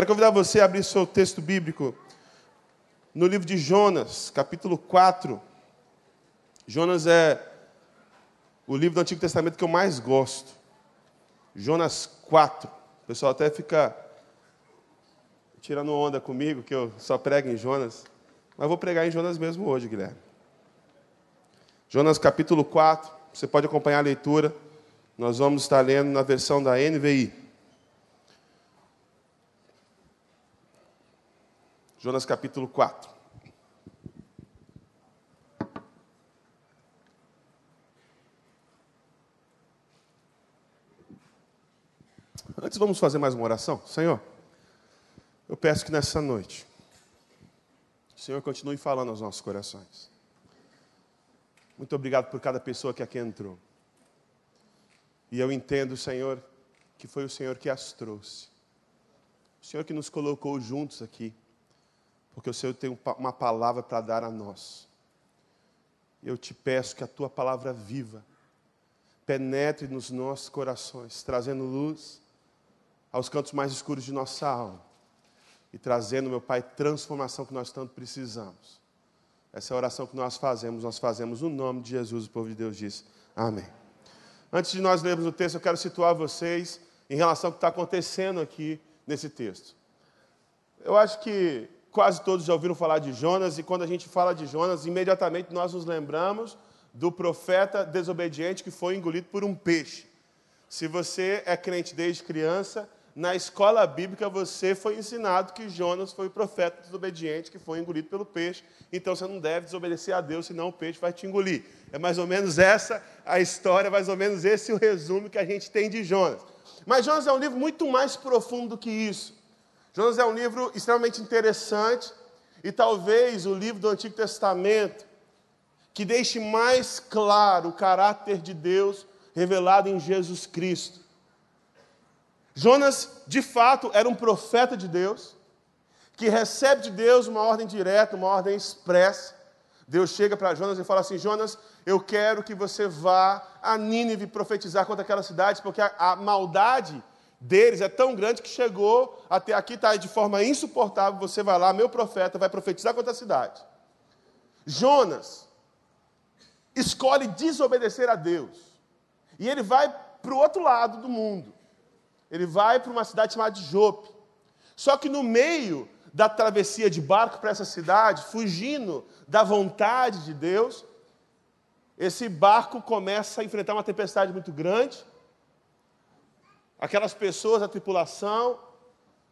Quero convidar você a abrir seu texto bíblico no livro de Jonas, capítulo 4. Jonas é o livro do Antigo Testamento que eu mais gosto. Jonas 4. O pessoal até fica tirando onda comigo, que eu só prego em Jonas. Mas vou pregar em Jonas mesmo hoje, Guilherme. Jonas capítulo 4. Você pode acompanhar a leitura. Nós vamos estar lendo na versão da NVI. Jonas capítulo 4. Antes vamos fazer mais uma oração. Senhor, eu peço que nessa noite, o Senhor continue falando aos nossos corações. Muito obrigado por cada pessoa que aqui entrou. E eu entendo, Senhor, que foi o Senhor que as trouxe. O Senhor que nos colocou juntos aqui porque o Senhor tem uma palavra para dar a nós. Eu te peço que a tua palavra viva penetre nos nossos corações, trazendo luz aos cantos mais escuros de nossa alma e trazendo, meu Pai, transformação que nós tanto precisamos. Essa é a oração que nós fazemos, nós fazemos no nome de Jesus, o povo de Deus diz amém. Antes de nós lermos o texto, eu quero situar vocês em relação ao que está acontecendo aqui nesse texto. Eu acho que Quase todos já ouviram falar de Jonas, e quando a gente fala de Jonas, imediatamente nós nos lembramos do profeta desobediente que foi engolido por um peixe. Se você é crente desde criança, na escola bíblica você foi ensinado que Jonas foi o profeta desobediente que foi engolido pelo peixe, então você não deve desobedecer a Deus, senão o peixe vai te engolir. É mais ou menos essa a história, mais ou menos esse o resumo que a gente tem de Jonas. Mas Jonas é um livro muito mais profundo do que isso. Jonas é um livro extremamente interessante e talvez o livro do Antigo Testamento que deixe mais claro o caráter de Deus revelado em Jesus Cristo. Jonas, de fato, era um profeta de Deus, que recebe de Deus uma ordem direta, uma ordem expressa. Deus chega para Jonas e fala assim: Jonas, eu quero que você vá a Nínive profetizar contra aquela cidade, porque a, a maldade deles é tão grande que chegou até aqui, está de forma insuportável. Você vai lá, meu profeta, vai profetizar contra a cidade. Jonas escolhe desobedecer a Deus. E ele vai para o outro lado do mundo. Ele vai para uma cidade chamada de Jope. Só que no meio da travessia de barco para essa cidade, fugindo da vontade de Deus, esse barco começa a enfrentar uma tempestade muito grande aquelas pessoas, a tripulação,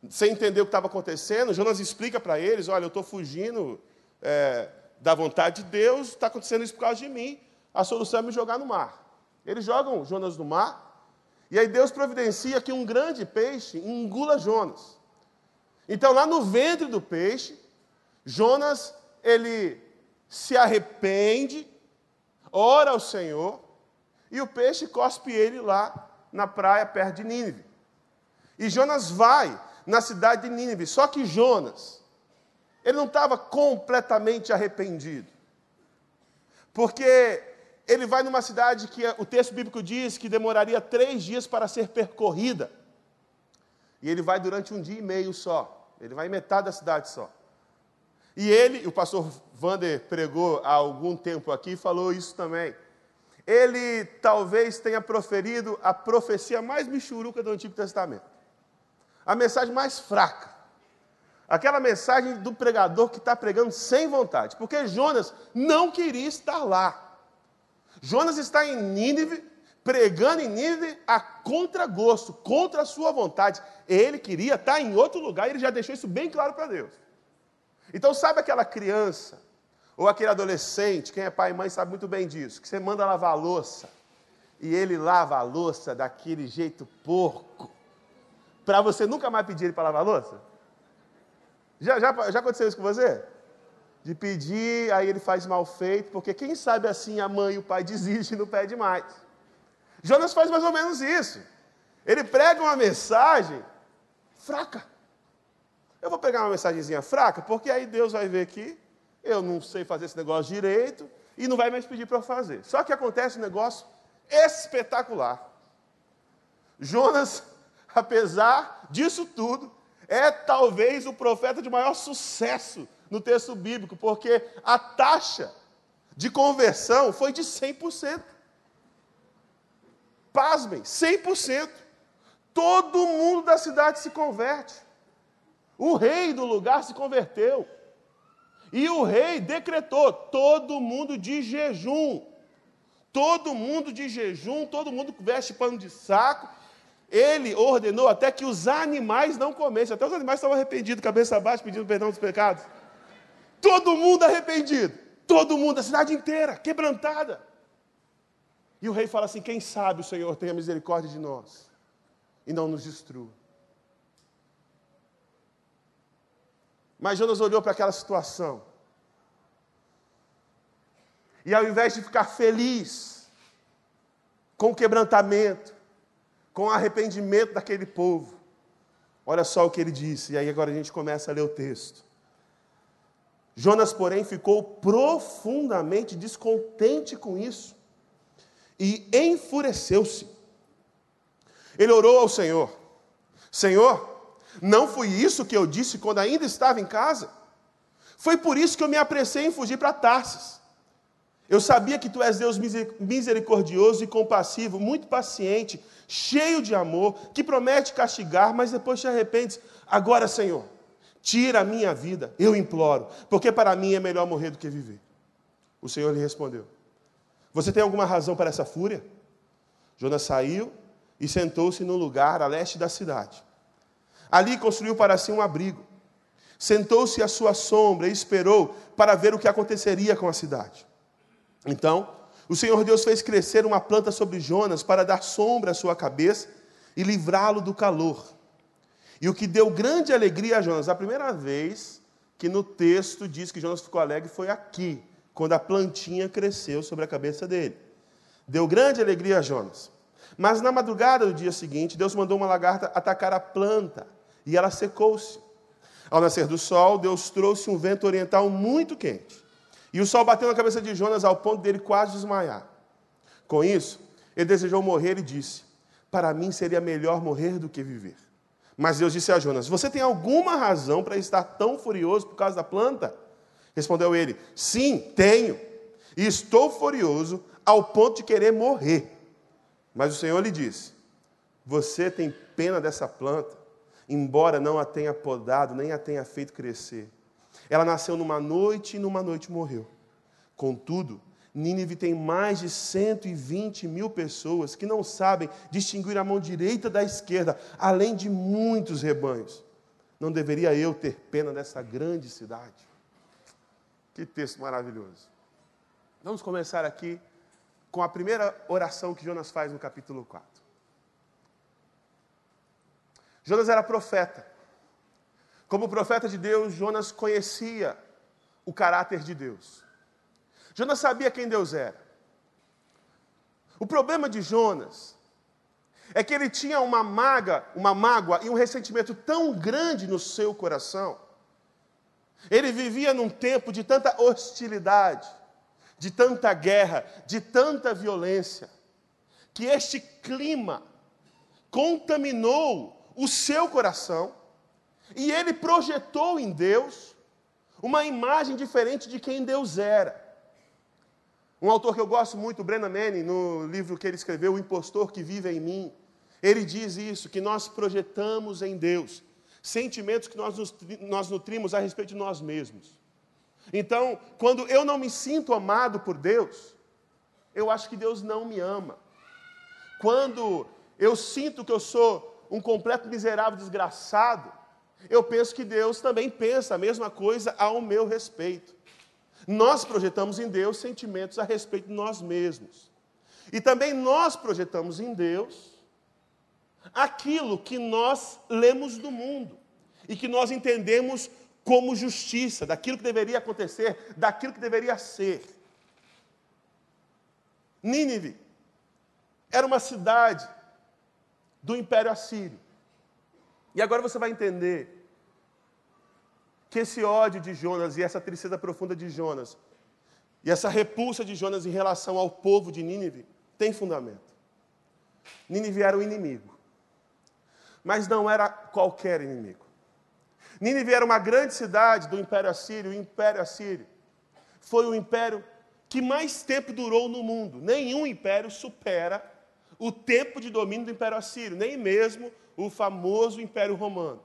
sem entender o que estava acontecendo, Jonas explica para eles: olha, eu estou fugindo é, da vontade de Deus, está acontecendo isso por causa de mim, a solução é me jogar no mar. Eles jogam Jonas no mar, e aí Deus providencia que um grande peixe engula Jonas. Então, lá no ventre do peixe, Jonas, ele se arrepende, ora ao Senhor, e o peixe cospe ele lá na praia perto de Nínive. E Jonas vai na cidade de Nínive. Só que Jonas, ele não estava completamente arrependido. Porque ele vai numa cidade que o texto bíblico diz que demoraria três dias para ser percorrida. E ele vai durante um dia e meio só. Ele vai em metade da cidade só. E ele, o pastor Vander pregou há algum tempo aqui, falou isso também ele talvez tenha proferido a profecia mais michuruca do Antigo Testamento. A mensagem mais fraca. Aquela mensagem do pregador que está pregando sem vontade. Porque Jonas não queria estar lá. Jonas está em Nínive, pregando em Nínive a contragosto, contra a sua vontade. Ele queria estar em outro lugar e ele já deixou isso bem claro para Deus. Então, sabe aquela criança ou aquele adolescente, quem é pai e mãe sabe muito bem disso, que você manda lavar a louça e ele lava a louça daquele jeito porco, para você nunca mais pedir ele para lavar a louça? Já, já, já aconteceu isso com você? De pedir, aí ele faz mal feito, porque quem sabe assim a mãe e o pai desistem e não pede mais. Jonas faz mais ou menos isso. Ele prega uma mensagem fraca. Eu vou pegar uma mensagenzinha fraca, porque aí Deus vai ver que eu não sei fazer esse negócio direito e não vai mais pedir para eu fazer. Só que acontece um negócio espetacular. Jonas, apesar disso tudo, é talvez o profeta de maior sucesso no texto bíblico, porque a taxa de conversão foi de 100%. Pasmem, 100%. Todo mundo da cidade se converte. O rei do lugar se converteu. E o rei decretou todo mundo de jejum. Todo mundo de jejum, todo mundo veste pano de saco. Ele ordenou até que os animais não comessem. Até os animais estavam arrependidos, cabeça baixa, pedindo perdão dos pecados. Todo mundo arrependido. Todo mundo, a cidade inteira, quebrantada. E o rei fala assim: quem sabe o Senhor tenha misericórdia de nós e não nos destrua. Mas Jonas olhou para aquela situação. E ao invés de ficar feliz com o quebrantamento, com o arrependimento daquele povo, olha só o que ele disse. E aí agora a gente começa a ler o texto. Jonas, porém, ficou profundamente descontente com isso e enfureceu-se. Ele orou ao Senhor: Senhor, não foi isso que eu disse quando ainda estava em casa? Foi por isso que eu me apressei em fugir para Tarsis. Eu sabia que tu és Deus misericordioso e compassivo, muito paciente, cheio de amor, que promete castigar, mas depois te arrependes. Agora, Senhor, tira a minha vida, eu imploro, porque para mim é melhor morrer do que viver. O Senhor lhe respondeu: Você tem alguma razão para essa fúria? Jonas saiu e sentou-se no lugar a leste da cidade. Ali construiu para si um abrigo. Sentou-se à sua sombra e esperou para ver o que aconteceria com a cidade. Então, o Senhor Deus fez crescer uma planta sobre Jonas para dar sombra à sua cabeça e livrá-lo do calor. E o que deu grande alegria a Jonas, a primeira vez que no texto diz que Jonas ficou alegre foi aqui, quando a plantinha cresceu sobre a cabeça dele. Deu grande alegria a Jonas. Mas na madrugada do dia seguinte, Deus mandou uma lagarta atacar a planta e ela secou-se. Ao nascer do sol, Deus trouxe um vento oriental muito quente. E o sol bateu na cabeça de Jonas ao ponto dele quase desmaiar. Com isso, ele desejou morrer e disse: Para mim seria melhor morrer do que viver. Mas Deus disse a Jonas: Você tem alguma razão para estar tão furioso por causa da planta? Respondeu ele: Sim, tenho. E estou furioso ao ponto de querer morrer. Mas o Senhor lhe disse: Você tem pena dessa planta embora não a tenha podado, nem a tenha feito crescer. Ela nasceu numa noite e numa noite morreu. Contudo, Nínive tem mais de 120 mil pessoas que não sabem distinguir a mão direita da esquerda, além de muitos rebanhos. Não deveria eu ter pena dessa grande cidade? Que texto maravilhoso. Vamos começar aqui com a primeira oração que Jonas faz no capítulo 4. Jonas era profeta. Como profeta de Deus, Jonas conhecia o caráter de Deus. Jonas sabia quem Deus era. O problema de Jonas é que ele tinha uma maga, uma mágoa e um ressentimento tão grande no seu coração. Ele vivia num tempo de tanta hostilidade, de tanta guerra, de tanta violência, que este clima contaminou o seu coração e ele projetou em Deus uma imagem diferente de quem Deus era. Um autor que eu gosto muito, Brennan Manning, no livro que ele escreveu, O Impostor que Vive em Mim, ele diz isso, que nós projetamos em Deus sentimentos que nós, nos, nós nutrimos a respeito de nós mesmos. Então, quando eu não me sinto amado por Deus, eu acho que Deus não me ama. Quando eu sinto que eu sou um completo miserável desgraçado, eu penso que Deus também pensa a mesma coisa ao meu respeito. Nós projetamos em Deus sentimentos a respeito de nós mesmos. E também nós projetamos em Deus aquilo que nós lemos do mundo e que nós entendemos como justiça, daquilo que deveria acontecer, daquilo que deveria ser. Nínive era uma cidade do Império Assírio. E agora você vai entender que esse ódio de Jonas e essa tristeza profunda de Jonas e essa repulsa de Jonas em relação ao povo de Nínive tem fundamento. Nínive era o inimigo, mas não era qualquer inimigo. Nínive era uma grande cidade do Império Assírio. O Império Assírio foi o império que mais tempo durou no mundo. Nenhum império supera o tempo de domínio do Império Assírio, nem mesmo o famoso Império Romano.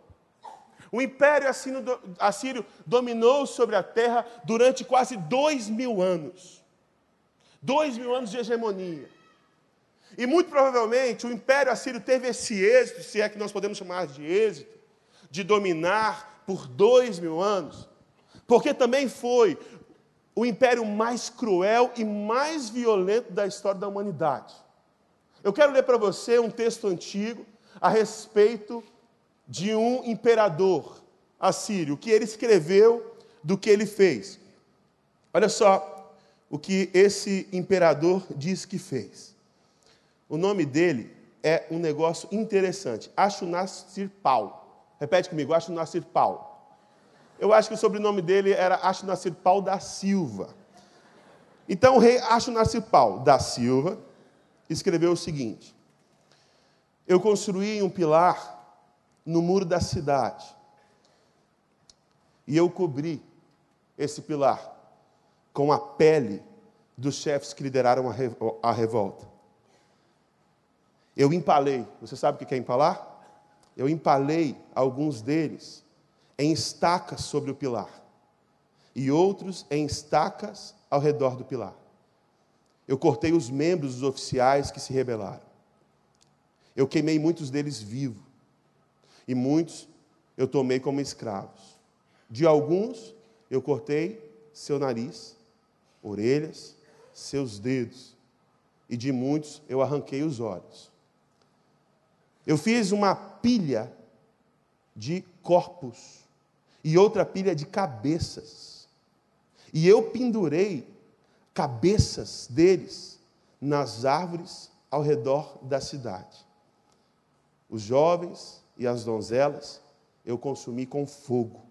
O Império Assírio dominou sobre a terra durante quase dois mil anos. Dois mil anos de hegemonia. E muito provavelmente o Império Assírio teve esse êxito, se é que nós podemos chamar de êxito, de dominar por dois mil anos, porque também foi o império mais cruel e mais violento da história da humanidade. Eu quero ler para você um texto antigo a respeito de um imperador assírio, o que ele escreveu do que ele fez. Olha só o que esse imperador diz que fez. O nome dele é um negócio interessante, Ashurnasirpal. Repete comigo, Ashurnasirpal. Eu acho que o sobrenome dele era Ashurnasirpal da Silva. Então o rei Ashurnasirpal da Silva escreveu o seguinte: Eu construí um pilar no muro da cidade. E eu cobri esse pilar com a pele dos chefes que lideraram a revolta. Eu empalei, você sabe o que é empalar? Eu empalei alguns deles em estacas sobre o pilar e outros em estacas ao redor do pilar. Eu cortei os membros dos oficiais que se rebelaram. Eu queimei muitos deles vivos e muitos eu tomei como escravos. De alguns eu cortei seu nariz, orelhas, seus dedos, e de muitos eu arranquei os olhos. Eu fiz uma pilha de corpos e outra pilha de cabeças. E eu pendurei cabeças deles nas árvores ao redor da cidade. Os jovens e as donzelas eu consumi com fogo.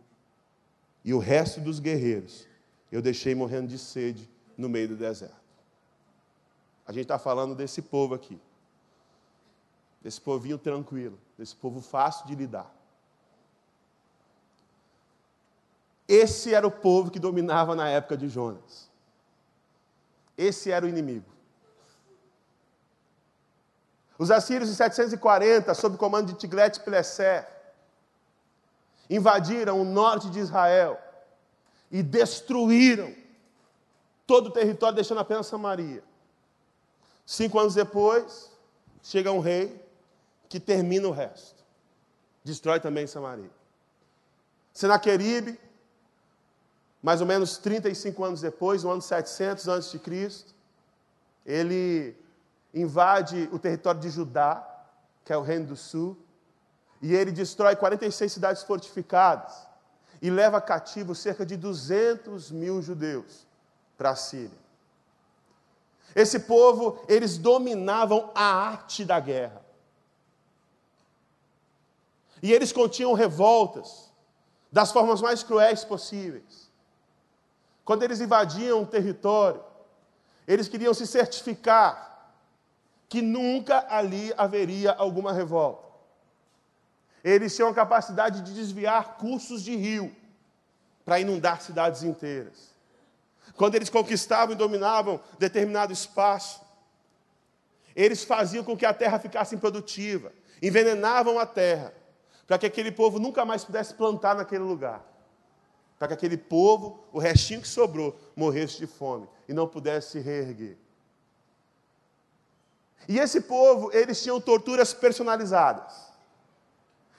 E o resto dos guerreiros eu deixei morrendo de sede no meio do deserto. A gente está falando desse povo aqui. Desse povinho tranquilo, desse povo fácil de lidar. Esse era o povo que dominava na época de Jonas. Esse era o inimigo. Os assírios em 740, sob comando de Tiglat-Pileser, invadiram o norte de Israel e destruíram todo o território, deixando apenas Samaria. Cinco anos depois, chega um rei que termina o resto. Destrói também Samaria. Senaqueribe, mais ou menos 35 anos depois, no ano 700 a.C., ele invade o território de Judá, que é o reino do sul, e ele destrói 46 cidades fortificadas e leva cativo cerca de 200 mil judeus para a Síria. Esse povo, eles dominavam a arte da guerra. E eles continham revoltas das formas mais cruéis possíveis. Quando eles invadiam um território, eles queriam se certificar que nunca ali haveria alguma revolta. Eles tinham a capacidade de desviar cursos de rio para inundar cidades inteiras. Quando eles conquistavam e dominavam determinado espaço, eles faziam com que a terra ficasse improdutiva, envenenavam a terra, para que aquele povo nunca mais pudesse plantar naquele lugar. Para que aquele povo, o restinho que sobrou, morresse de fome e não pudesse se reerguer. E esse povo, eles tinham torturas personalizadas.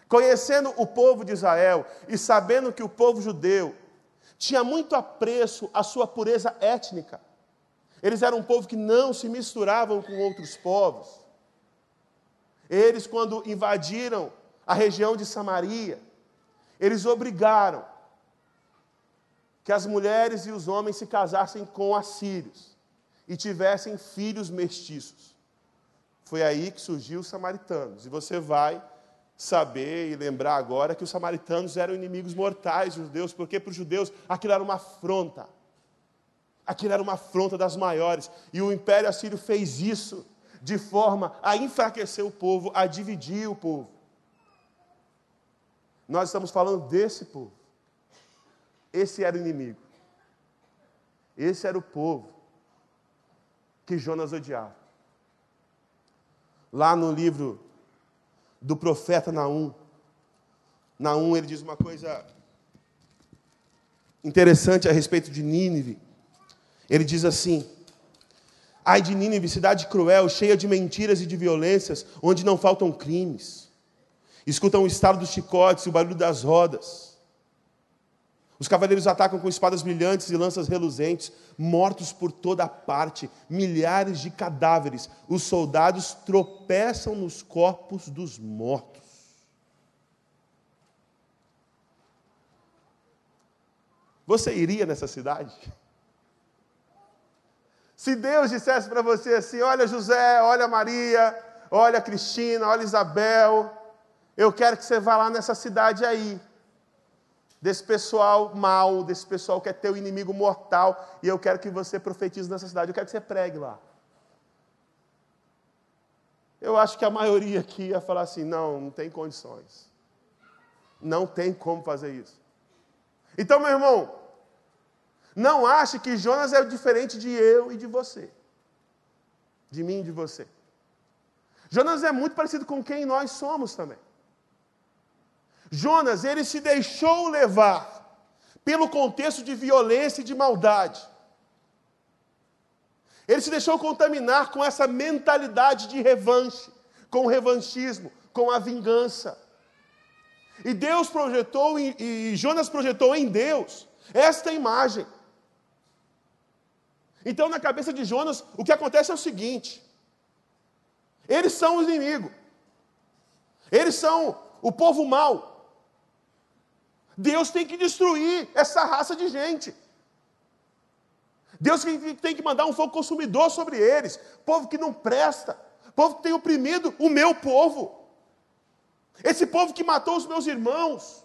Conhecendo o povo de Israel e sabendo que o povo judeu tinha muito apreço à sua pureza étnica, eles eram um povo que não se misturavam com outros povos. Eles, quando invadiram a região de Samaria, eles obrigaram que as mulheres e os homens se casassem com assírios e tivessem filhos mestiços. Foi aí que surgiu os samaritanos. E você vai saber e lembrar agora que os samaritanos eram inimigos mortais dos judeus, porque para os judeus aquilo era uma afronta. Aquilo era uma afronta das maiores. E o Império Assírio fez isso de forma a enfraquecer o povo, a dividir o povo. Nós estamos falando desse povo. Esse era o inimigo. Esse era o povo que Jonas odiava. Lá no livro do profeta Naum, Naum ele diz uma coisa interessante a respeito de Nínive. Ele diz assim: Ai de Nínive, cidade cruel, cheia de mentiras e de violências, onde não faltam crimes. Escutam o estalo dos chicotes e o barulho das rodas. Os cavaleiros atacam com espadas brilhantes e lanças reluzentes, mortos por toda parte, milhares de cadáveres. Os soldados tropeçam nos corpos dos mortos. Você iria nessa cidade? Se Deus dissesse para você assim: olha José, olha Maria, olha Cristina, olha Isabel, eu quero que você vá lá nessa cidade aí, desse pessoal mau, desse pessoal que é teu inimigo mortal, e eu quero que você profetize nessa cidade, eu quero que você pregue lá. Eu acho que a maioria aqui ia falar assim: não, não tem condições. Não tem como fazer isso. Então, meu irmão, não ache que Jonas é diferente de eu e de você. De mim e de você. Jonas é muito parecido com quem nós somos também. Jonas, ele se deixou levar pelo contexto de violência e de maldade. Ele se deixou contaminar com essa mentalidade de revanche, com o revanchismo, com a vingança. E Deus projetou, e Jonas projetou em Deus esta imagem. Então, na cabeça de Jonas, o que acontece é o seguinte: eles são os inimigos, eles são o povo mau. Deus tem que destruir essa raça de gente. Deus tem que mandar um fogo consumidor sobre eles, povo que não presta, povo que tem oprimido o meu povo. Esse povo que matou os meus irmãos,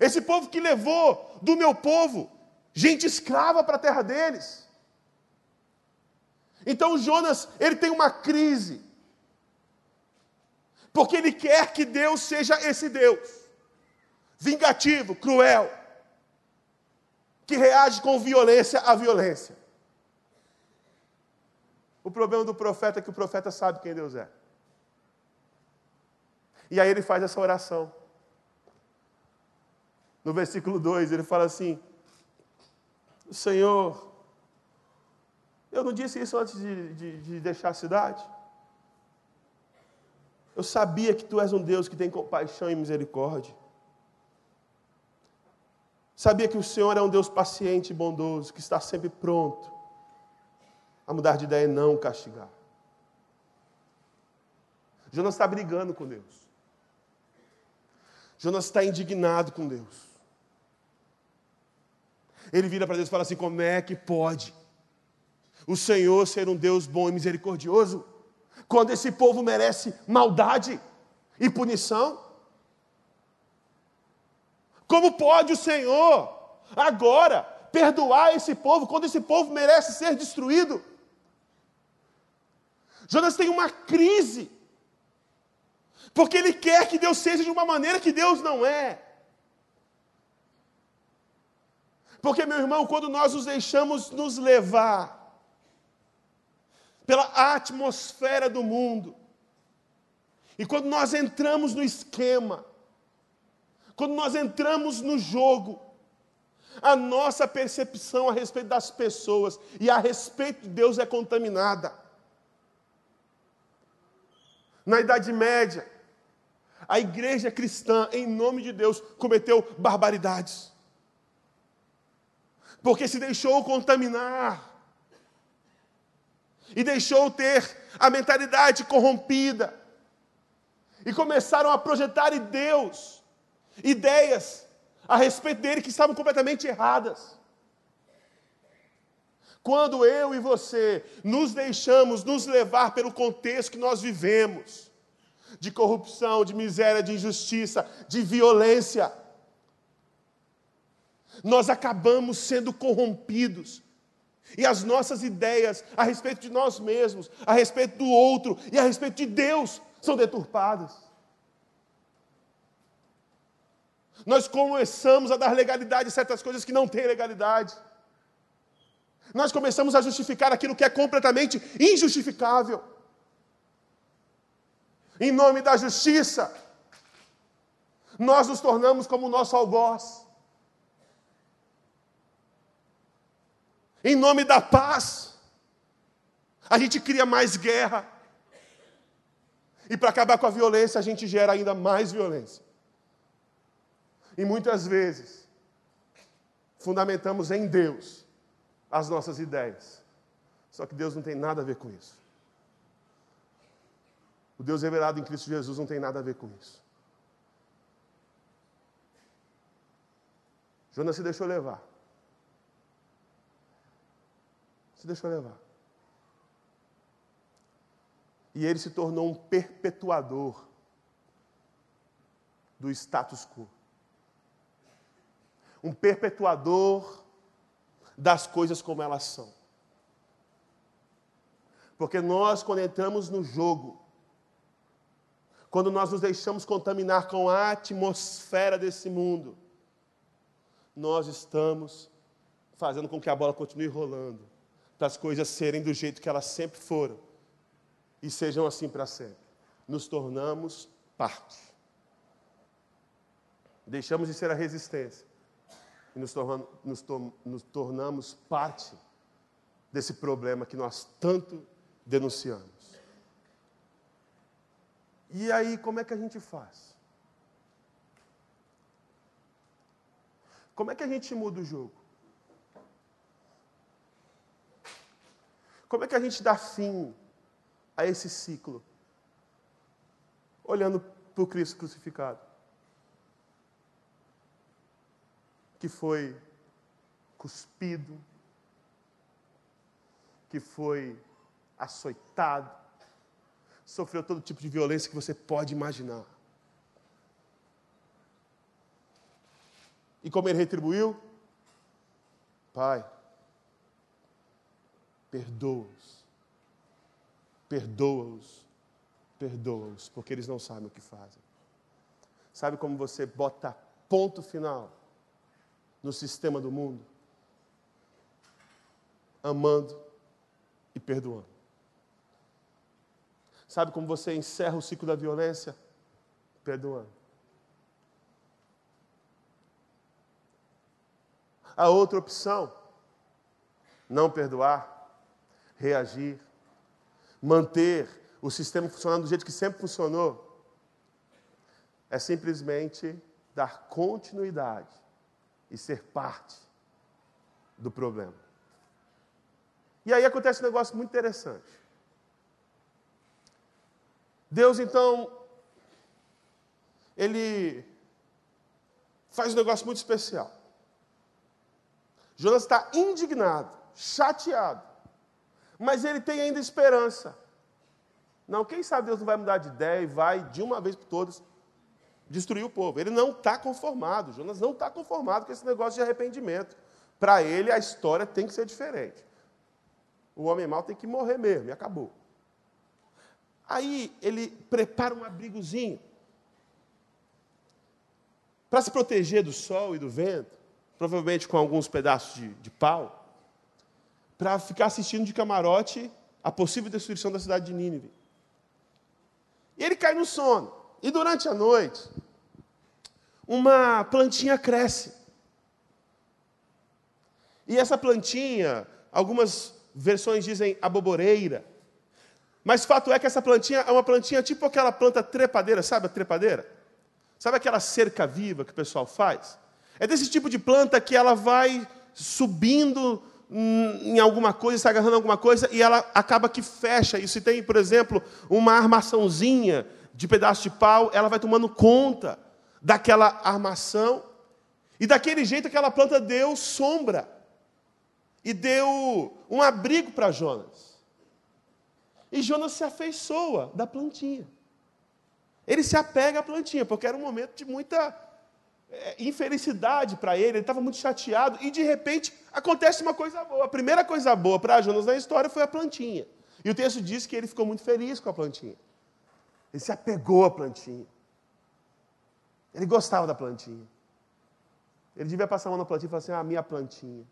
esse povo que levou do meu povo gente escrava para a terra deles. Então Jonas, ele tem uma crise, porque ele quer que Deus seja esse Deus, vingativo, cruel, que reage com violência à violência. O problema do profeta é que o profeta sabe quem Deus é. E aí ele faz essa oração. No versículo 2, ele fala assim: Senhor, eu não disse isso antes de, de, de deixar a cidade? Eu sabia que tu és um Deus que tem compaixão e misericórdia. Sabia que o Senhor é um Deus paciente e bondoso, que está sempre pronto a mudar de ideia e não castigar. Jonas está brigando com Deus. Jonas está indignado com Deus. Ele vira para Deus e fala assim: como é que pode o Senhor ser um Deus bom e misericordioso quando esse povo merece maldade e punição? Como pode o Senhor agora perdoar esse povo quando esse povo merece ser destruído? Jonas tem uma crise porque ele quer que Deus seja de uma maneira que Deus não é. Porque, meu irmão, quando nós nos deixamos nos levar pela atmosfera do mundo, e quando nós entramos no esquema, quando nós entramos no jogo, a nossa percepção a respeito das pessoas e a respeito de Deus é contaminada. Na Idade Média, a igreja cristã, em nome de Deus, cometeu barbaridades. Porque se deixou contaminar. E deixou ter a mentalidade corrompida. E começaram a projetar em Deus ideias a respeito dele que estavam completamente erradas. Quando eu e você nos deixamos nos levar pelo contexto que nós vivemos, de corrupção, de miséria, de injustiça, de violência. Nós acabamos sendo corrompidos. E as nossas ideias a respeito de nós mesmos, a respeito do outro e a respeito de Deus são deturpadas. Nós começamos a dar legalidade a certas coisas que não têm legalidade. Nós começamos a justificar aquilo que é completamente injustificável. Em nome da justiça, nós nos tornamos como o nosso algoz. Em nome da paz, a gente cria mais guerra. E para acabar com a violência, a gente gera ainda mais violência. E muitas vezes, fundamentamos em Deus as nossas ideias. Só que Deus não tem nada a ver com isso. O Deus revelado em Cristo Jesus não tem nada a ver com isso. Jonas se deixou levar. Se deixou levar. E ele se tornou um perpetuador do status quo. Um perpetuador das coisas como elas são. Porque nós, quando entramos no jogo, quando nós nos deixamos contaminar com a atmosfera desse mundo, nós estamos fazendo com que a bola continue rolando, para as coisas serem do jeito que elas sempre foram e sejam assim para sempre. Nos tornamos parte. Deixamos de ser a resistência e nos, tornamos, nos, to, nos tornamos parte desse problema que nós tanto denunciamos. E aí, como é que a gente faz? Como é que a gente muda o jogo? Como é que a gente dá fim a esse ciclo? Olhando para o Cristo crucificado. Que foi cuspido, que foi açoitado, sofreu todo tipo de violência que você pode imaginar. E como ele retribuiu? Pai, perdoa-os, perdoa-os, perdoa-os, porque eles não sabem o que fazem. Sabe como você bota ponto final no sistema do mundo? Amando e perdoando. Sabe como você encerra o ciclo da violência? Perdoando. A outra opção, não perdoar, reagir, manter o sistema funcionando do jeito que sempre funcionou, é simplesmente dar continuidade e ser parte do problema. E aí acontece um negócio muito interessante. Deus, então, ele faz um negócio muito especial. Jonas está indignado, chateado, mas ele tem ainda esperança. Não, quem sabe Deus não vai mudar de ideia e vai, de uma vez por todas, destruir o povo. Ele não está conformado, Jonas não está conformado com esse negócio de arrependimento. Para ele, a história tem que ser diferente. O homem mau tem que morrer mesmo, e acabou. Aí ele prepara um abrigozinho para se proteger do sol e do vento provavelmente com alguns pedaços de, de pau, para ficar assistindo de camarote a possível destruição da cidade de Nínive. E ele cai no sono. E durante a noite, uma plantinha cresce. E essa plantinha, algumas versões dizem aboboreira. Mas fato é que essa plantinha é uma plantinha tipo aquela planta trepadeira, sabe a trepadeira? Sabe aquela cerca viva que o pessoal faz? É desse tipo de planta que ela vai subindo em alguma coisa, se agarrando em alguma coisa, e ela acaba que fecha. E se tem, por exemplo, uma armaçãozinha de pedaço de pau, ela vai tomando conta daquela armação. E daquele jeito aquela planta deu sombra. E deu um abrigo para Jonas. E Jonas se afeiçoa da plantinha. Ele se apega à plantinha, porque era um momento de muita é, infelicidade para ele, ele estava muito chateado, e de repente acontece uma coisa boa. A primeira coisa boa para Jonas na história foi a plantinha. E o texto diz que ele ficou muito feliz com a plantinha. Ele se apegou à plantinha. Ele gostava da plantinha. Ele devia passar a mão na plantinha e falar assim: Ah, minha plantinha.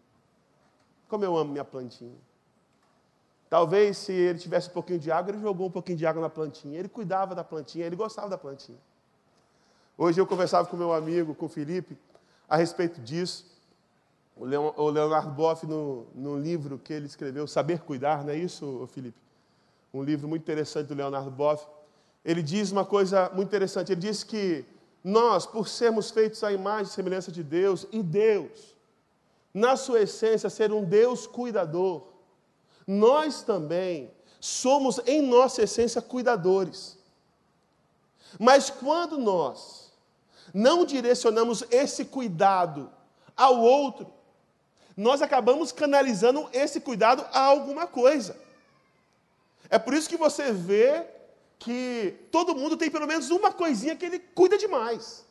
Como eu amo minha plantinha. Talvez se ele tivesse um pouquinho de água, ele jogou um pouquinho de água na plantinha. Ele cuidava da plantinha, ele gostava da plantinha. Hoje eu conversava com meu amigo, com o Felipe, a respeito disso. O Leonardo Boff, no, no livro que ele escreveu, Saber Cuidar, não é isso, Felipe? Um livro muito interessante do Leonardo Boff. Ele diz uma coisa muito interessante. Ele diz que nós, por sermos feitos à imagem e semelhança de Deus, e Deus, na sua essência, ser um Deus cuidador, nós também somos, em nossa essência, cuidadores. Mas quando nós não direcionamos esse cuidado ao outro, nós acabamos canalizando esse cuidado a alguma coisa. É por isso que você vê que todo mundo tem pelo menos uma coisinha que ele cuida demais.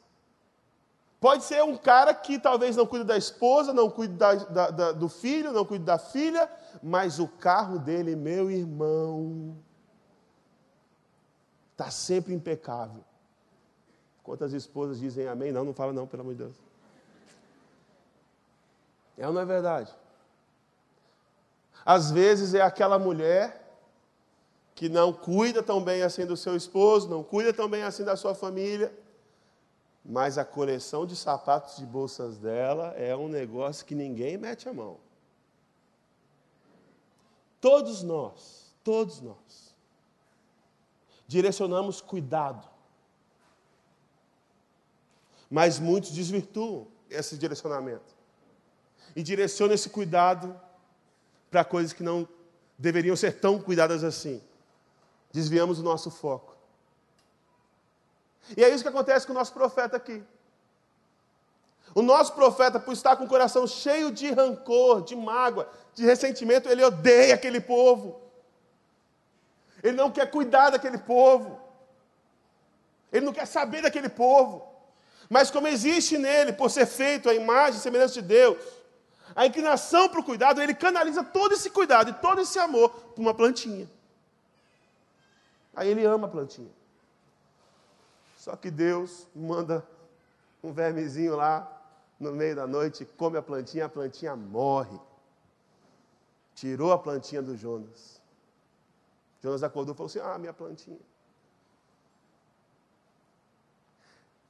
Pode ser um cara que talvez não cuide da esposa, não cuide da, da, da, do filho, não cuide da filha, mas o carro dele, meu irmão, está sempre impecável. Quantas esposas dizem amém? Não, não fala não, pelo amor de Deus. É ou não é verdade? Às vezes é aquela mulher que não cuida tão bem assim do seu esposo, não cuida tão bem assim da sua família, mas a coleção de sapatos de bolsas dela é um negócio que ninguém mete a mão. Todos nós, todos nós, direcionamos cuidado. Mas muitos desvirtuam esse direcionamento. E direcionam esse cuidado para coisas que não deveriam ser tão cuidadas assim. Desviamos o nosso foco. E é isso que acontece com o nosso profeta aqui. O nosso profeta, por estar com o coração cheio de rancor, de mágoa, de ressentimento, ele odeia aquele povo. Ele não quer cuidar daquele povo. Ele não quer saber daquele povo. Mas como existe nele, por ser feito a imagem e semelhança de Deus, a inclinação para o cuidado, ele canaliza todo esse cuidado e todo esse amor para uma plantinha. Aí ele ama a plantinha. Só que Deus manda um vermezinho lá no meio da noite, come a plantinha, a plantinha morre. Tirou a plantinha do Jonas. Jonas acordou e falou assim: Ah, minha plantinha.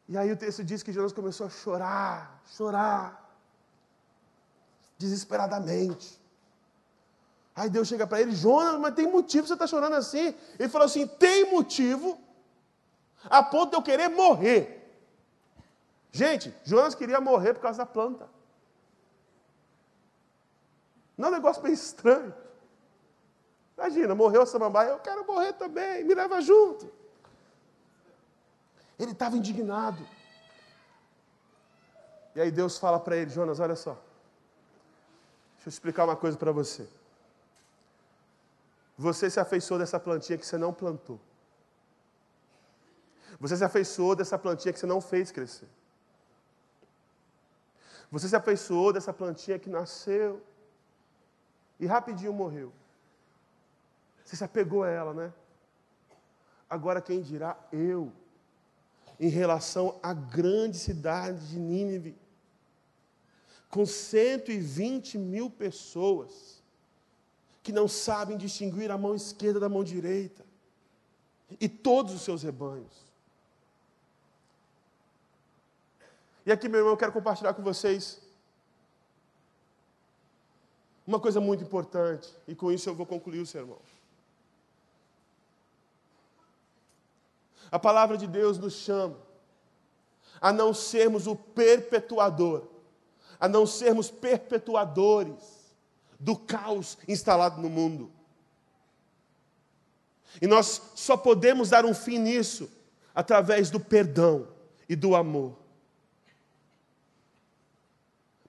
E aí o texto diz que Jonas começou a chorar, chorar, desesperadamente. Aí Deus chega para ele, Jonas, mas tem motivo você está chorando assim? Ele falou assim: tem motivo, a ponto de eu querer morrer. Gente, Jonas queria morrer por causa da planta. Não é um negócio bem estranho. Imagina, morreu a samambaia, eu quero morrer também, me leva junto. Ele estava indignado. E aí Deus fala para ele, Jonas, olha só. Deixa eu explicar uma coisa para você. Você se afeiçoou dessa plantinha que você não plantou. Você se afeiçoou dessa plantinha que você não fez crescer. Você se afeiçoou dessa plantinha que nasceu e rapidinho morreu. Você se apegou a ela, né? Agora quem dirá eu, em relação à grande cidade de Nínive, com 120 mil pessoas, que não sabem distinguir a mão esquerda da mão direita, e todos os seus rebanhos. E aqui, meu irmão, eu quero compartilhar com vocês uma coisa muito importante, e com isso eu vou concluir o sermão. A palavra de Deus nos chama a não sermos o perpetuador, a não sermos perpetuadores do caos instalado no mundo. E nós só podemos dar um fim nisso através do perdão e do amor.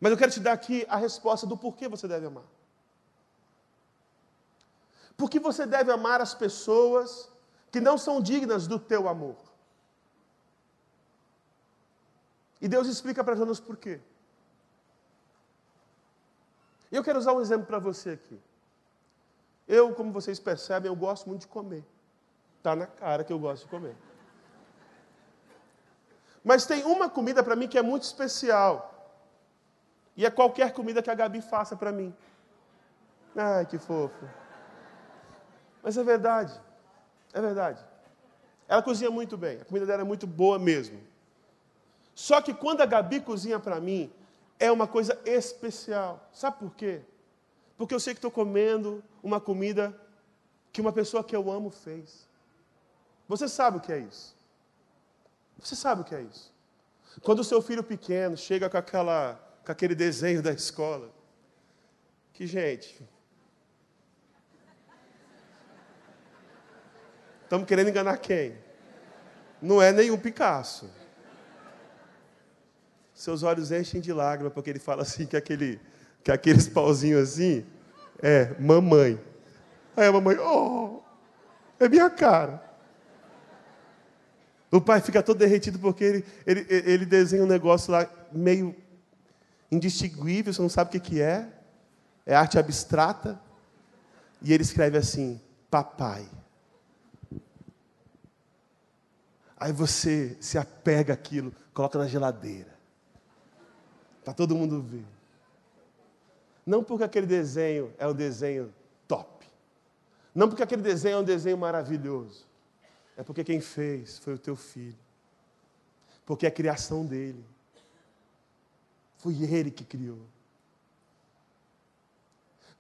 Mas eu quero te dar aqui a resposta do porquê você deve amar. Porque você deve amar as pessoas que não são dignas do teu amor. E Deus explica para Jonas por quê. E eu quero usar um exemplo para você aqui. Eu, como vocês percebem, eu gosto muito de comer. Está na cara que eu gosto de comer. Mas tem uma comida para mim que é muito especial. E é qualquer comida que a Gabi faça para mim. Ai, que fofo. Mas é verdade. É verdade. Ela cozinha muito bem. A comida dela é muito boa mesmo. Só que quando a Gabi cozinha para mim, é uma coisa especial. Sabe por quê? Porque eu sei que estou comendo uma comida que uma pessoa que eu amo fez. Você sabe o que é isso? Você sabe o que é isso? Quando o seu filho pequeno chega com, aquela, com aquele desenho da escola, que, gente, estamos querendo enganar quem? Não é nenhum Picasso. Seus olhos enchem de lágrimas, porque ele fala assim, que, aquele, que aqueles pauzinhos assim, é mamãe. Aí a mamãe, oh, é minha cara. O pai fica todo derretido porque ele, ele, ele desenha um negócio lá meio indistinguível, você não sabe o que, que é. É arte abstrata. E ele escreve assim: Papai. Aí você se apega àquilo, coloca na geladeira. Para todo mundo ver. Não porque aquele desenho é um desenho top. Não porque aquele desenho é um desenho maravilhoso. É porque quem fez foi o teu filho. Porque é criação dele. Foi ele que criou.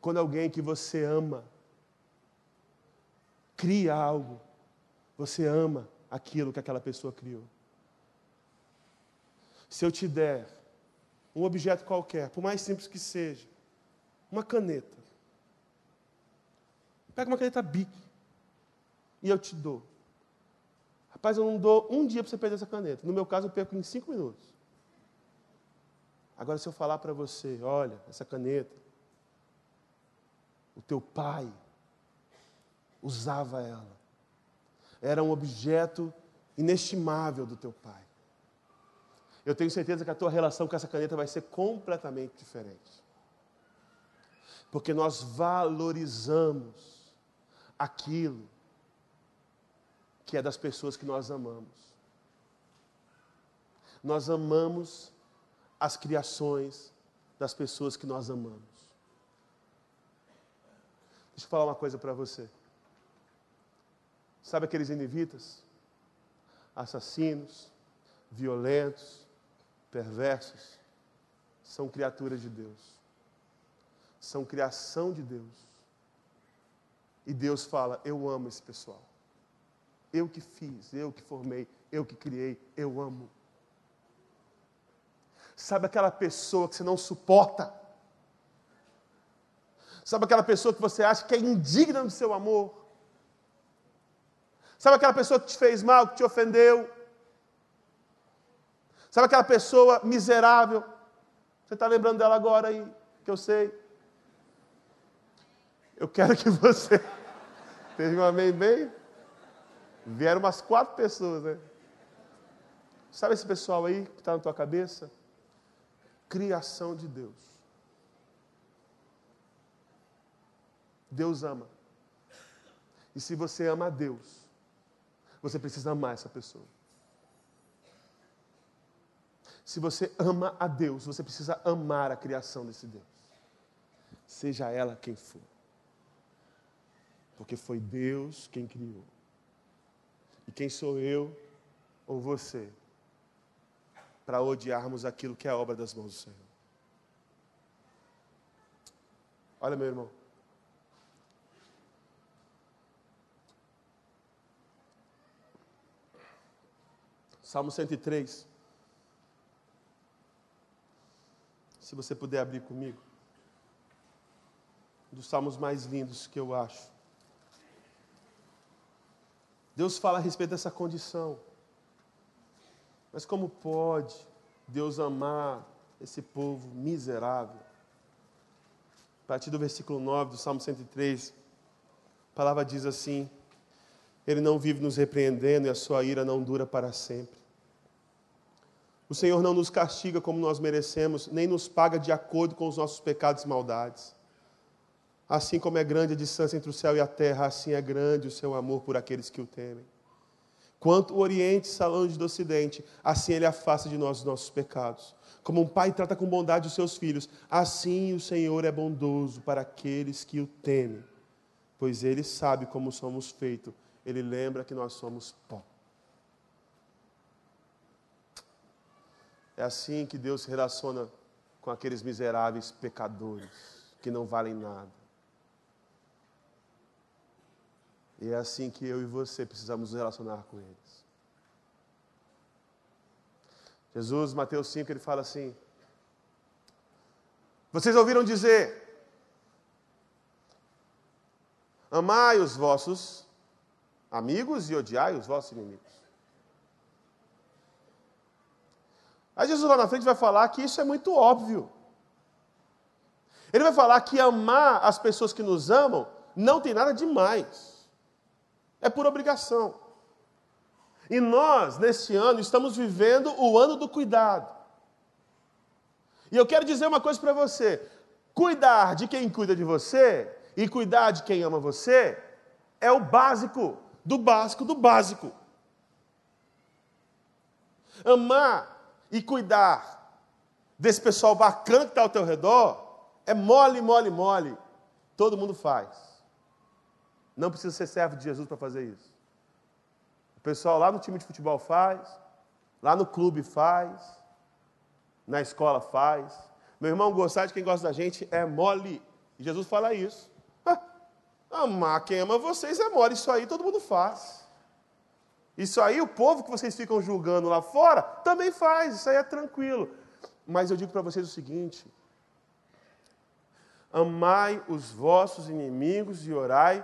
Quando alguém que você ama cria algo, você ama aquilo que aquela pessoa criou. Se eu te der um objeto qualquer, por mais simples que seja, uma caneta, pega uma caneta Bic e eu te dou. Rapaz, eu não dou um dia para você perder essa caneta. No meu caso, eu perco em cinco minutos. Agora, se eu falar para você, olha, essa caneta, o teu pai usava ela. Era um objeto inestimável do teu pai. Eu tenho certeza que a tua relação com essa caneta vai ser completamente diferente. Porque nós valorizamos aquilo que é das pessoas que nós amamos. Nós amamos as criações das pessoas que nós amamos. Deixa eu falar uma coisa para você. Sabe aqueles inivitas? Assassinos, violentos, perversos, são criaturas de Deus. São criação de Deus. E Deus fala: Eu amo esse pessoal. Eu que fiz, eu que formei, eu que criei, eu amo. Sabe aquela pessoa que você não suporta? Sabe aquela pessoa que você acha que é indigna do seu amor? Sabe aquela pessoa que te fez mal, que te ofendeu? Sabe aquela pessoa miserável? Você está lembrando dela agora aí, que eu sei? Eu quero que você. Teve um amém bem? Vieram umas quatro pessoas, né? Sabe esse pessoal aí que está na tua cabeça? Criação de Deus. Deus ama. E se você ama a Deus, você precisa amar essa pessoa. Se você ama a Deus, você precisa amar a criação desse Deus. Seja ela quem for. Porque foi Deus quem criou. E quem sou eu ou você para odiarmos aquilo que é obra das mãos do Senhor? Olha, meu irmão. Salmo 103. Se você puder abrir comigo. Um dos salmos mais lindos que eu acho. Deus fala a respeito dessa condição. Mas como pode Deus amar esse povo miserável? A partir do versículo 9 do Salmo 103, a palavra diz assim: Ele não vive nos repreendendo e a sua ira não dura para sempre. O Senhor não nos castiga como nós merecemos, nem nos paga de acordo com os nossos pecados e maldades. Assim como é grande a distância entre o céu e a terra, assim é grande o seu amor por aqueles que o temem. Quanto o Oriente está longe do Ocidente, assim ele afasta de nós os nossos pecados. Como um pai trata com bondade os seus filhos, assim o Senhor é bondoso para aqueles que o temem, pois ele sabe como somos feitos, ele lembra que nós somos pó. É assim que Deus se relaciona com aqueles miseráveis pecadores que não valem nada. E é assim que eu e você precisamos nos relacionar com eles. Jesus, Mateus 5, ele fala assim: Vocês ouviram dizer: Amai os vossos amigos e odiai os vossos inimigos. Aí Jesus lá na frente vai falar que isso é muito óbvio. Ele vai falar que amar as pessoas que nos amam não tem nada de mais. É por obrigação. E nós, nesse ano, estamos vivendo o ano do cuidado. E eu quero dizer uma coisa para você: cuidar de quem cuida de você e cuidar de quem ama você é o básico, do básico, do básico. Amar e cuidar desse pessoal bacana que está ao teu redor é mole, mole, mole. Todo mundo faz. Não precisa ser servo de Jesus para fazer isso. O pessoal lá no time de futebol faz, lá no clube faz, na escola faz. Meu irmão, gostar de quem gosta da gente é mole. E Jesus fala isso. Amar quem ama vocês é mole. Isso aí todo mundo faz. Isso aí o povo que vocês ficam julgando lá fora também faz, isso aí é tranquilo. Mas eu digo para vocês o seguinte: amai os vossos inimigos e orai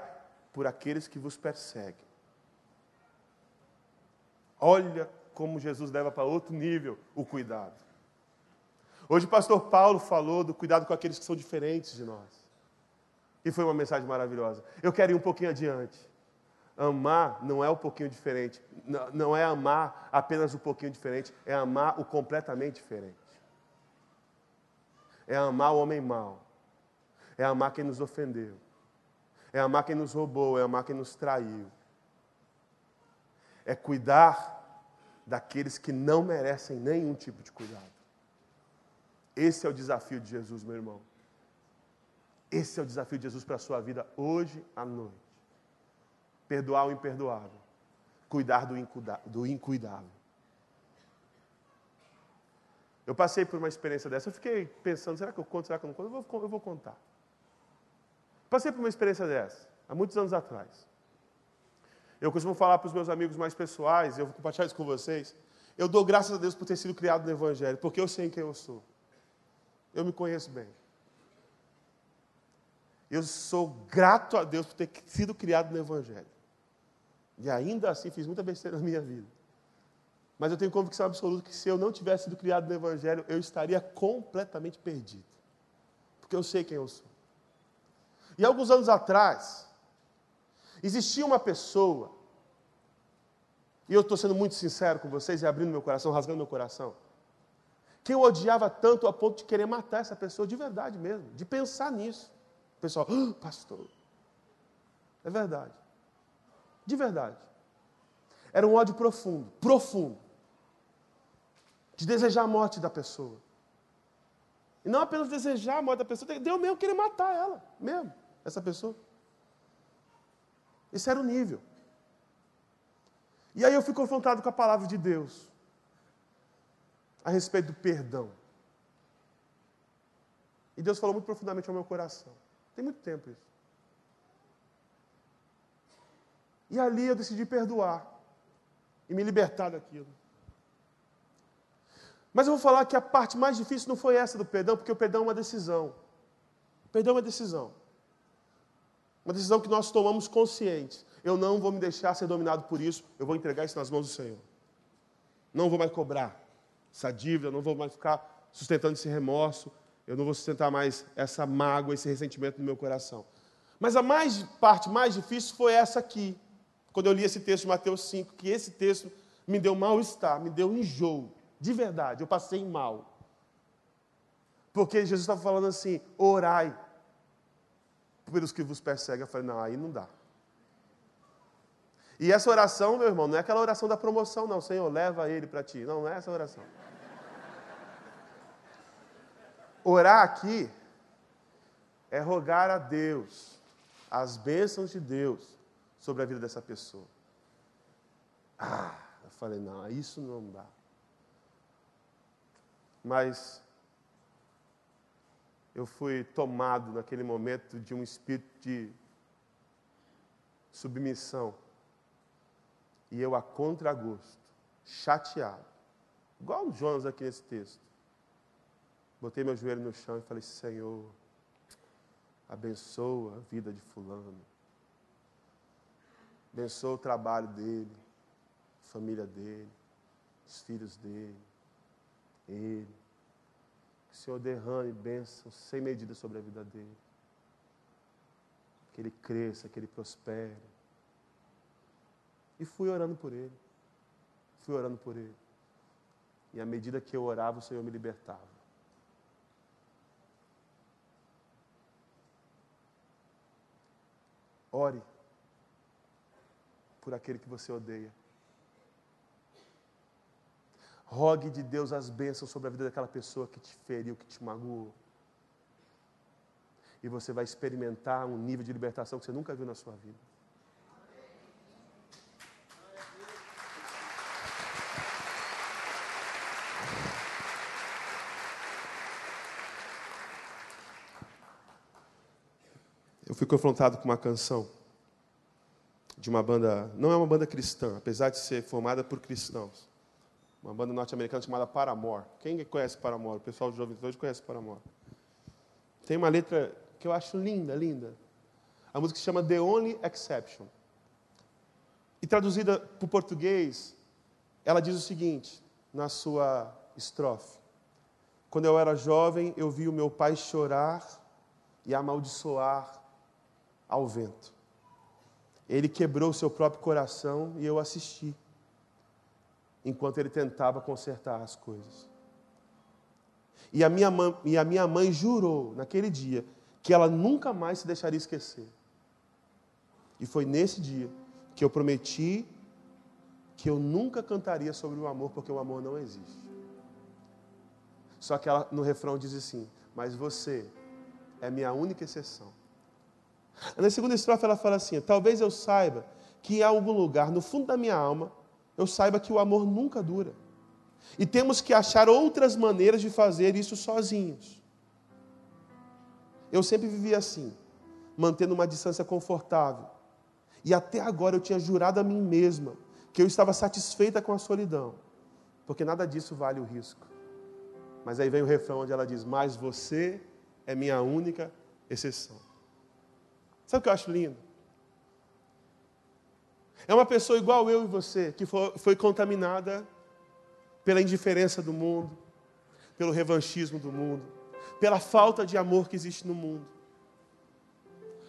por aqueles que vos perseguem. Olha como Jesus leva para outro nível o cuidado. Hoje o pastor Paulo falou do cuidado com aqueles que são diferentes de nós. E foi uma mensagem maravilhosa. Eu quero ir um pouquinho adiante. Amar não é um pouquinho diferente. Não é amar apenas um pouquinho diferente. É amar o completamente diferente. É amar o homem mau. É amar quem nos ofendeu. É amar quem nos roubou. É amar quem nos traiu. É cuidar daqueles que não merecem nenhum tipo de cuidado. Esse é o desafio de Jesus, meu irmão. Esse é o desafio de Jesus para a sua vida hoje à noite perdoar o imperdoável, cuidar do, do incuidável. Eu passei por uma experiência dessa, eu fiquei pensando, será que eu conto, será que eu não conto? Eu vou, eu vou contar. Passei por uma experiência dessa, há muitos anos atrás. Eu costumo falar para os meus amigos mais pessoais, eu vou compartilhar isso com vocês. Eu dou graças a Deus por ter sido criado no Evangelho, porque eu sei quem eu sou. Eu me conheço bem. Eu sou grato a Deus por ter sido criado no Evangelho. E ainda assim fiz muita besteira na minha vida. Mas eu tenho convicção absoluta que se eu não tivesse sido criado no Evangelho, eu estaria completamente perdido. Porque eu sei quem eu sou. E alguns anos atrás, existia uma pessoa, e eu estou sendo muito sincero com vocês e abrindo meu coração, rasgando meu coração, que eu odiava tanto a ponto de querer matar essa pessoa de verdade mesmo, de pensar nisso. O pessoal, oh, pastor, é verdade. De verdade. Era um ódio profundo, profundo. De desejar a morte da pessoa. E não apenas desejar a morte da pessoa, Deus mesmo querer matar ela, mesmo, essa pessoa. Esse era o nível. E aí eu fui confrontado com a palavra de Deus a respeito do perdão. E Deus falou muito profundamente ao meu coração. Tem muito tempo isso. E ali eu decidi perdoar e me libertar daquilo. Mas eu vou falar que a parte mais difícil não foi essa do perdão, porque o perdão é uma decisão. O perdão é uma decisão. Uma decisão que nós tomamos conscientes. Eu não vou me deixar ser dominado por isso, eu vou entregar isso nas mãos do Senhor. Não vou mais cobrar essa dívida, não vou mais ficar sustentando esse remorso, eu não vou sustentar mais essa mágoa, esse ressentimento no meu coração. Mas a mais, parte mais difícil foi essa aqui quando eu li esse texto de Mateus 5, que esse texto me deu mal-estar, me deu enjoo. De verdade, eu passei mal. Porque Jesus estava falando assim: orai pelos que vos perseguem. Eu falei: não, aí não dá. E essa oração, meu irmão, não é aquela oração da promoção, não. Senhor, leva ele para ti. Não, não é essa oração. Orar aqui é rogar a Deus as bênçãos de Deus sobre a vida dessa pessoa. Ah, eu falei, não, isso não dá. Mas eu fui tomado naquele momento de um espírito de submissão. E eu, a contragosto, chateado, igual o Jonas aqui nesse texto, botei meu joelho no chão e falei: Senhor, abençoa a vida de Fulano, abençoa o trabalho dele, a família dele, os filhos dele, ele. Que o Senhor derrame bênçãos sem medida sobre a vida dele. Que ele cresça, que ele prospere. E fui orando por ele. Fui orando por ele. E à medida que eu orava, o Senhor me libertava. Ore por aquele que você odeia. Rogue de Deus as bênçãos sobre a vida daquela pessoa que te feriu, que te magoou. E você vai experimentar um nível de libertação que você nunca viu na sua vida. Eu fui confrontado com uma canção de uma banda, não é uma banda cristã, apesar de ser formada por cristãos uma banda norte-americana chamada Paramore. Quem conhece Paramore? O pessoal de jovens hoje conhece Paramore. Tem uma letra que eu acho linda, linda. A música se chama The Only Exception. E traduzida para o português, ela diz o seguinte, na sua estrofe: Quando eu era jovem, eu vi o meu pai chorar e amaldiçoar ao vento. Ele quebrou seu próprio coração e eu assisti enquanto ele tentava consertar as coisas. E a minha mãe, e a minha mãe jurou naquele dia que ela nunca mais se deixaria esquecer. E foi nesse dia que eu prometi que eu nunca cantaria sobre o amor, porque o amor não existe. Só que ela no refrão diz assim: Mas você é minha única exceção. Na segunda estrofe ela fala assim: Talvez eu saiba que em algum lugar no fundo da minha alma eu saiba que o amor nunca dura. E temos que achar outras maneiras de fazer isso sozinhos. Eu sempre vivi assim, mantendo uma distância confortável. E até agora eu tinha jurado a mim mesma que eu estava satisfeita com a solidão, porque nada disso vale o risco. Mas aí vem o refrão onde ela diz: Mas você é minha única exceção. Sabe o que eu acho lindo? É uma pessoa igual eu e você, que foi, contaminada pela indiferença do mundo, pelo revanchismo do mundo, pela falta de amor que existe no mundo.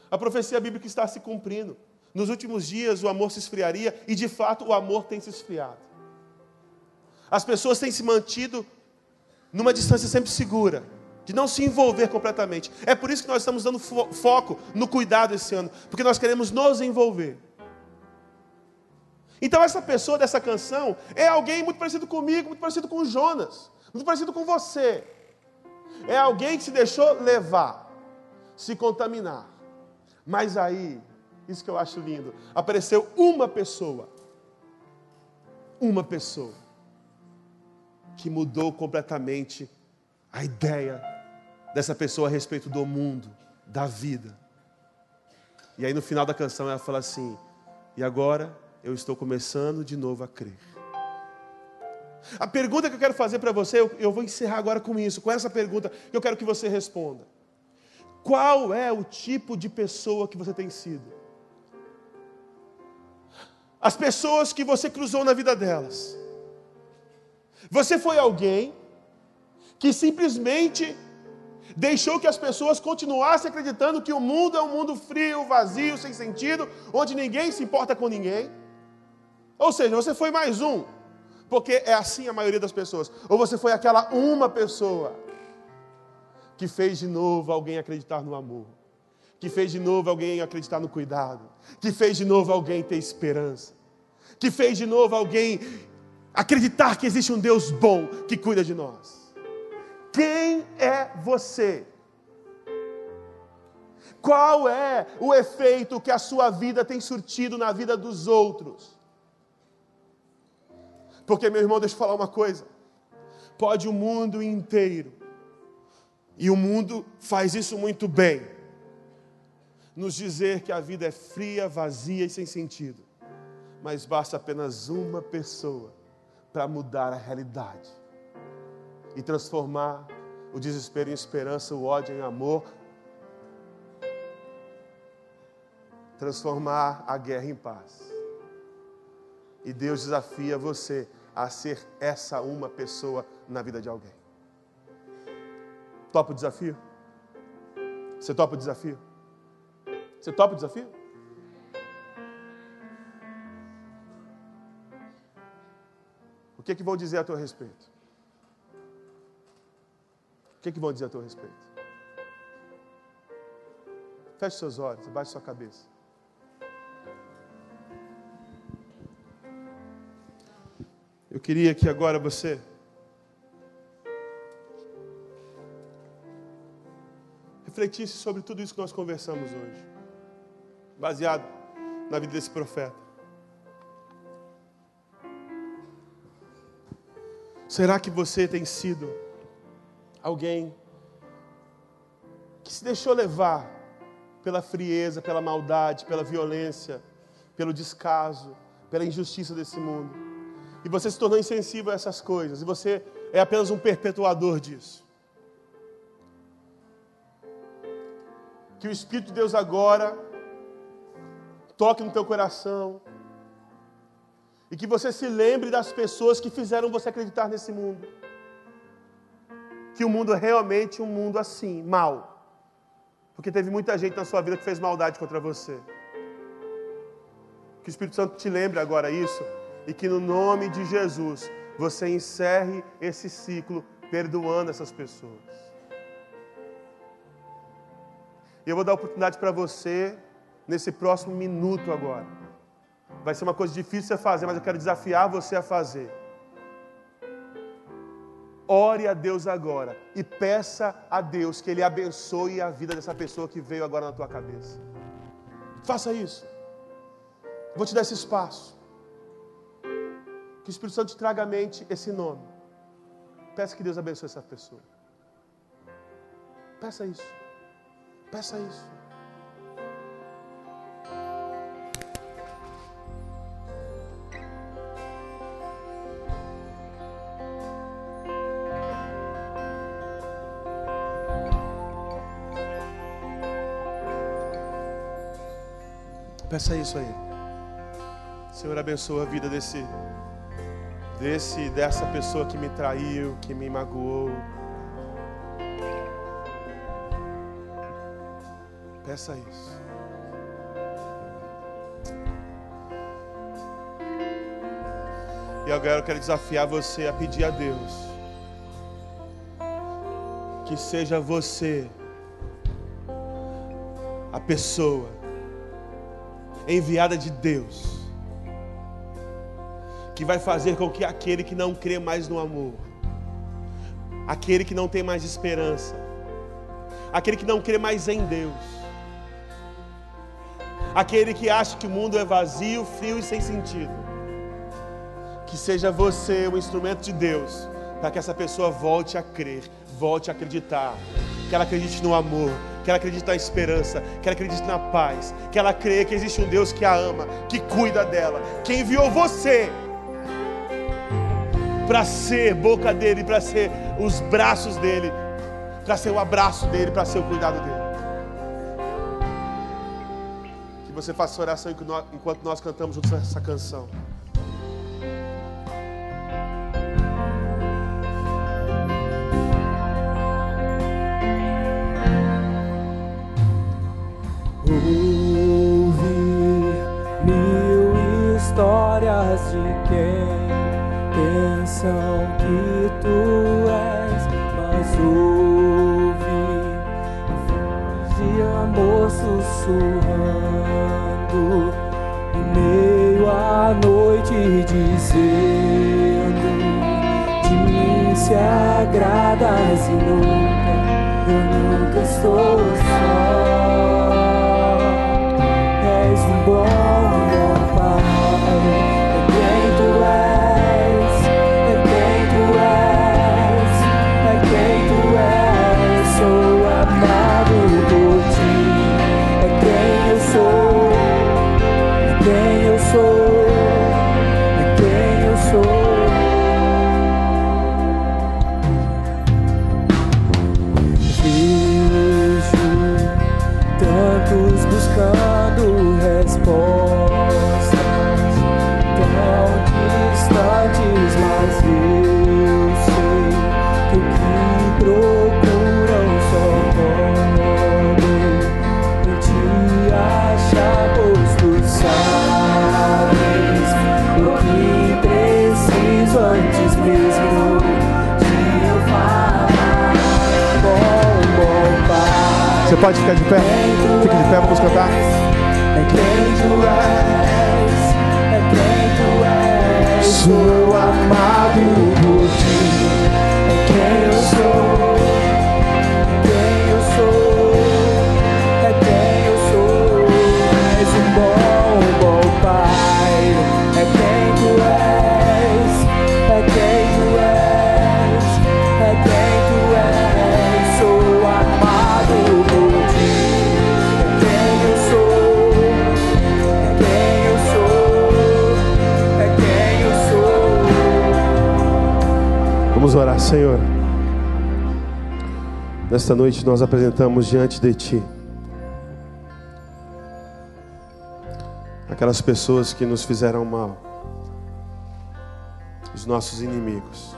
A profecia bíblica está se cumprindo. Nos últimos dias o amor se esfriaria e de fato o amor tem se esfriado. As pessoas têm se mantido numa distância sempre segura, de não se envolver completamente. É por isso que nós estamos dando fo foco no cuidado esse ano, porque nós queremos nos envolver. Então, essa pessoa dessa canção é alguém muito parecido comigo, muito parecido com o Jonas, muito parecido com você. É alguém que se deixou levar, se contaminar. Mas aí, isso que eu acho lindo, apareceu uma pessoa, uma pessoa, que mudou completamente a ideia dessa pessoa a respeito do mundo, da vida. E aí no final da canção ela fala assim: e agora eu estou começando de novo a crer. A pergunta que eu quero fazer para você, eu, eu vou encerrar agora com isso, com essa pergunta que eu quero que você responda. Qual é o tipo de pessoa que você tem sido? As pessoas que você cruzou na vida delas. Você foi alguém que simplesmente deixou que as pessoas continuassem acreditando que o mundo é um mundo frio, vazio, sem sentido, onde ninguém se importa com ninguém. Ou seja, você foi mais um, porque é assim a maioria das pessoas. Ou você foi aquela uma pessoa que fez de novo alguém acreditar no amor, que fez de novo alguém acreditar no cuidado, que fez de novo alguém ter esperança. que fez de novo alguém acreditar que existe um Deus bom que cuida de nós. Quem é você? Qual é o efeito que a sua vida tem surtido na vida dos outros? Porque, meu irmão, deixa eu falar uma coisa. Pode o mundo inteiro, e o mundo faz isso muito bem, nos dizer que a vida é fria, vazia e sem sentido. Mas basta apenas uma pessoa para mudar a realidade e transformar o desespero em esperança, o ódio em amor, transformar a guerra em paz. E Deus desafia você a ser essa uma pessoa na vida de alguém. Topa o desafio? Você topa o desafio? Você topa o desafio? O que, é que vão dizer a teu respeito? Que, que vão dizer a teu respeito? Feche seus olhos, abaixe sua cabeça. Eu queria que agora você refletisse sobre tudo isso que nós conversamos hoje, baseado na vida desse profeta. Será que você tem sido alguém que se deixou levar pela frieza, pela maldade, pela violência, pelo descaso, pela injustiça desse mundo? e você se tornou insensível a essas coisas, e você é apenas um perpetuador disso. Que o Espírito de Deus agora toque no teu coração, e que você se lembre das pessoas que fizeram você acreditar nesse mundo. Que o mundo é realmente um mundo assim, mal. Porque teve muita gente na sua vida que fez maldade contra você. Que o Espírito Santo te lembre agora isso e que no nome de Jesus você encerre esse ciclo perdoando essas pessoas. E eu vou dar oportunidade para você nesse próximo minuto agora. Vai ser uma coisa difícil você fazer, mas eu quero desafiar você a fazer. Ore a Deus agora e peça a Deus que Ele abençoe a vida dessa pessoa que veio agora na tua cabeça. Faça isso. Vou te dar esse espaço. Que o Espírito Santo te traga à mente esse nome. Peça que Deus abençoe essa pessoa. Peça isso. Peça isso. Peça isso aí. Senhor, abençoa a vida desse desse dessa pessoa que me traiu, que me magoou. Peça isso. E agora eu quero desafiar você a pedir a Deus que seja você a pessoa enviada de Deus que vai fazer com que aquele que não crê mais no amor, aquele que não tem mais esperança, aquele que não crê mais em Deus, aquele que acha que o mundo é vazio, frio e sem sentido, que seja você o instrumento de Deus para que essa pessoa volte a crer, volte a acreditar, que ela acredite no amor, que ela acredite na esperança, que ela acredite na paz, que ela creia que existe um Deus que a ama, que cuida dela, que enviou você para ser boca dele, para ser os braços dele, para ser o abraço dele, para ser o cuidado dele. Que você faça oração enquanto nós cantamos juntos essa canção. Ouvir mil histórias de quem pensam que tu és, mas ouve de amor sussurrando em meio à noite fazendo, de mim se agradas e nunca, eu nunca estou só. Pode ficar de pé? Fique de pé, vamos cantar. É quem tu és, é quem tu és. Senhor. Nesta noite nós apresentamos diante de Ti aquelas pessoas que nos fizeram mal, os nossos inimigos,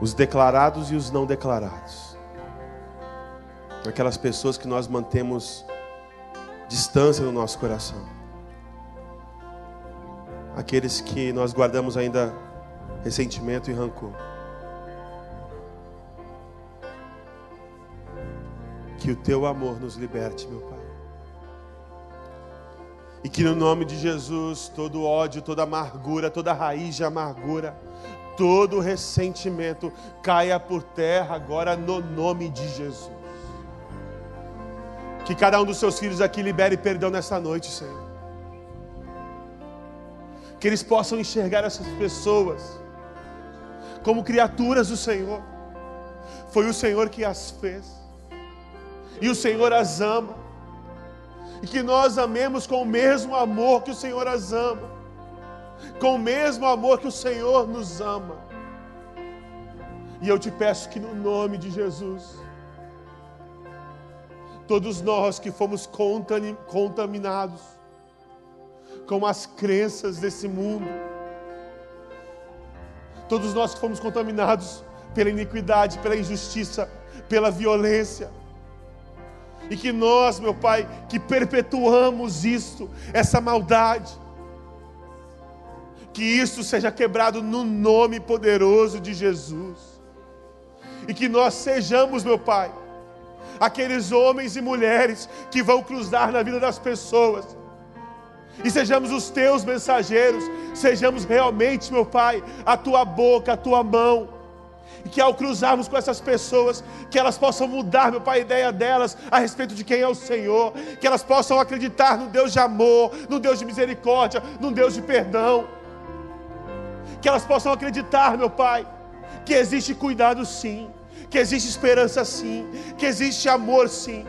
os declarados e os não declarados, aquelas pessoas que nós mantemos distância no nosso coração, aqueles que nós guardamos ainda ressentimento e rancor. Que o teu amor nos liberte, meu Pai. E que no nome de Jesus, todo ódio, toda amargura, toda raiz de amargura, todo ressentimento caia por terra agora no nome de Jesus. Que cada um dos seus filhos aqui libere perdão nessa noite, Senhor. Que eles possam enxergar essas pessoas como criaturas do Senhor. Foi o Senhor que as fez. E o Senhor as ama. E que nós amemos com o mesmo amor que o Senhor as ama. Com o mesmo amor que o Senhor nos ama. E eu te peço que no nome de Jesus, todos nós que fomos contami- contaminados com as crenças desse mundo, todos nós que fomos contaminados pela iniquidade, pela injustiça, pela violência, e que nós, meu Pai, que perpetuamos isto, essa maldade, que isso seja quebrado no nome poderoso de Jesus, e que nós sejamos, meu Pai, aqueles homens e mulheres que vão cruzar na vida das pessoas, e sejamos os teus mensageiros, sejamos realmente, meu Pai, a tua boca, a tua mão, e que ao cruzarmos com essas pessoas, que elas possam mudar, meu Pai, a ideia delas a respeito de quem é o Senhor, que elas possam acreditar no Deus de amor, no Deus de misericórdia, no Deus de perdão, que elas possam acreditar, meu Pai, que existe cuidado sim, que existe esperança sim, que existe amor sim.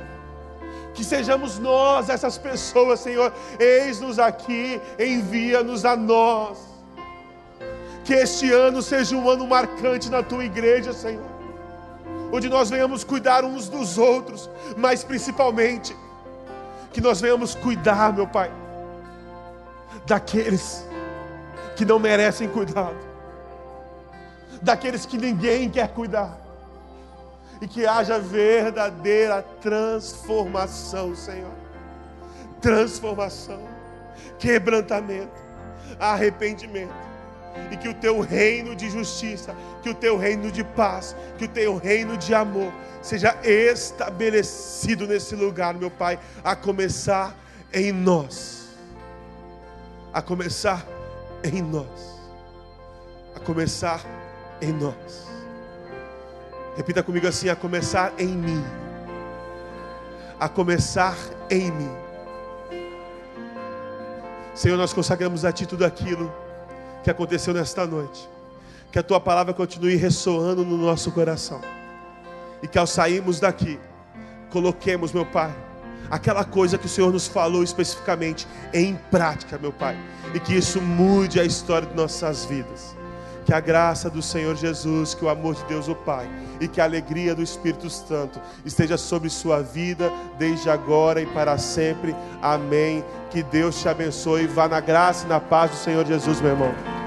Que sejamos nós essas pessoas, Senhor. Eis-nos aqui, envia-nos a nós. Que este ano seja um ano marcante na tua igreja, Senhor. Onde nós venhamos cuidar uns dos outros, mas principalmente que nós venhamos cuidar, meu Pai, daqueles que não merecem cuidado, daqueles que ninguém quer cuidar, e que haja verdadeira transformação, Senhor. Transformação, quebrantamento, arrependimento e que o teu reino de justiça, que o teu reino de paz, que o teu reino de amor seja estabelecido nesse lugar, meu Pai, a começar em nós, a começar em nós. A começar em nós. Repita comigo assim: a começar em mim. A começar em mim. Senhor, nós consagramos a Ti tudo aquilo que aconteceu nesta noite. Que a Tua palavra continue ressoando no nosso coração. E que ao sairmos daqui, coloquemos, meu Pai, aquela coisa que o Senhor nos falou especificamente em prática, meu Pai. E que isso mude a história de nossas vidas. Que a graça do Senhor Jesus, que o amor de Deus, o Pai, e que a alegria do Espírito Santo esteja sobre sua vida, desde agora e para sempre. Amém. Que Deus te abençoe. Vá na graça e na paz do Senhor Jesus, meu irmão.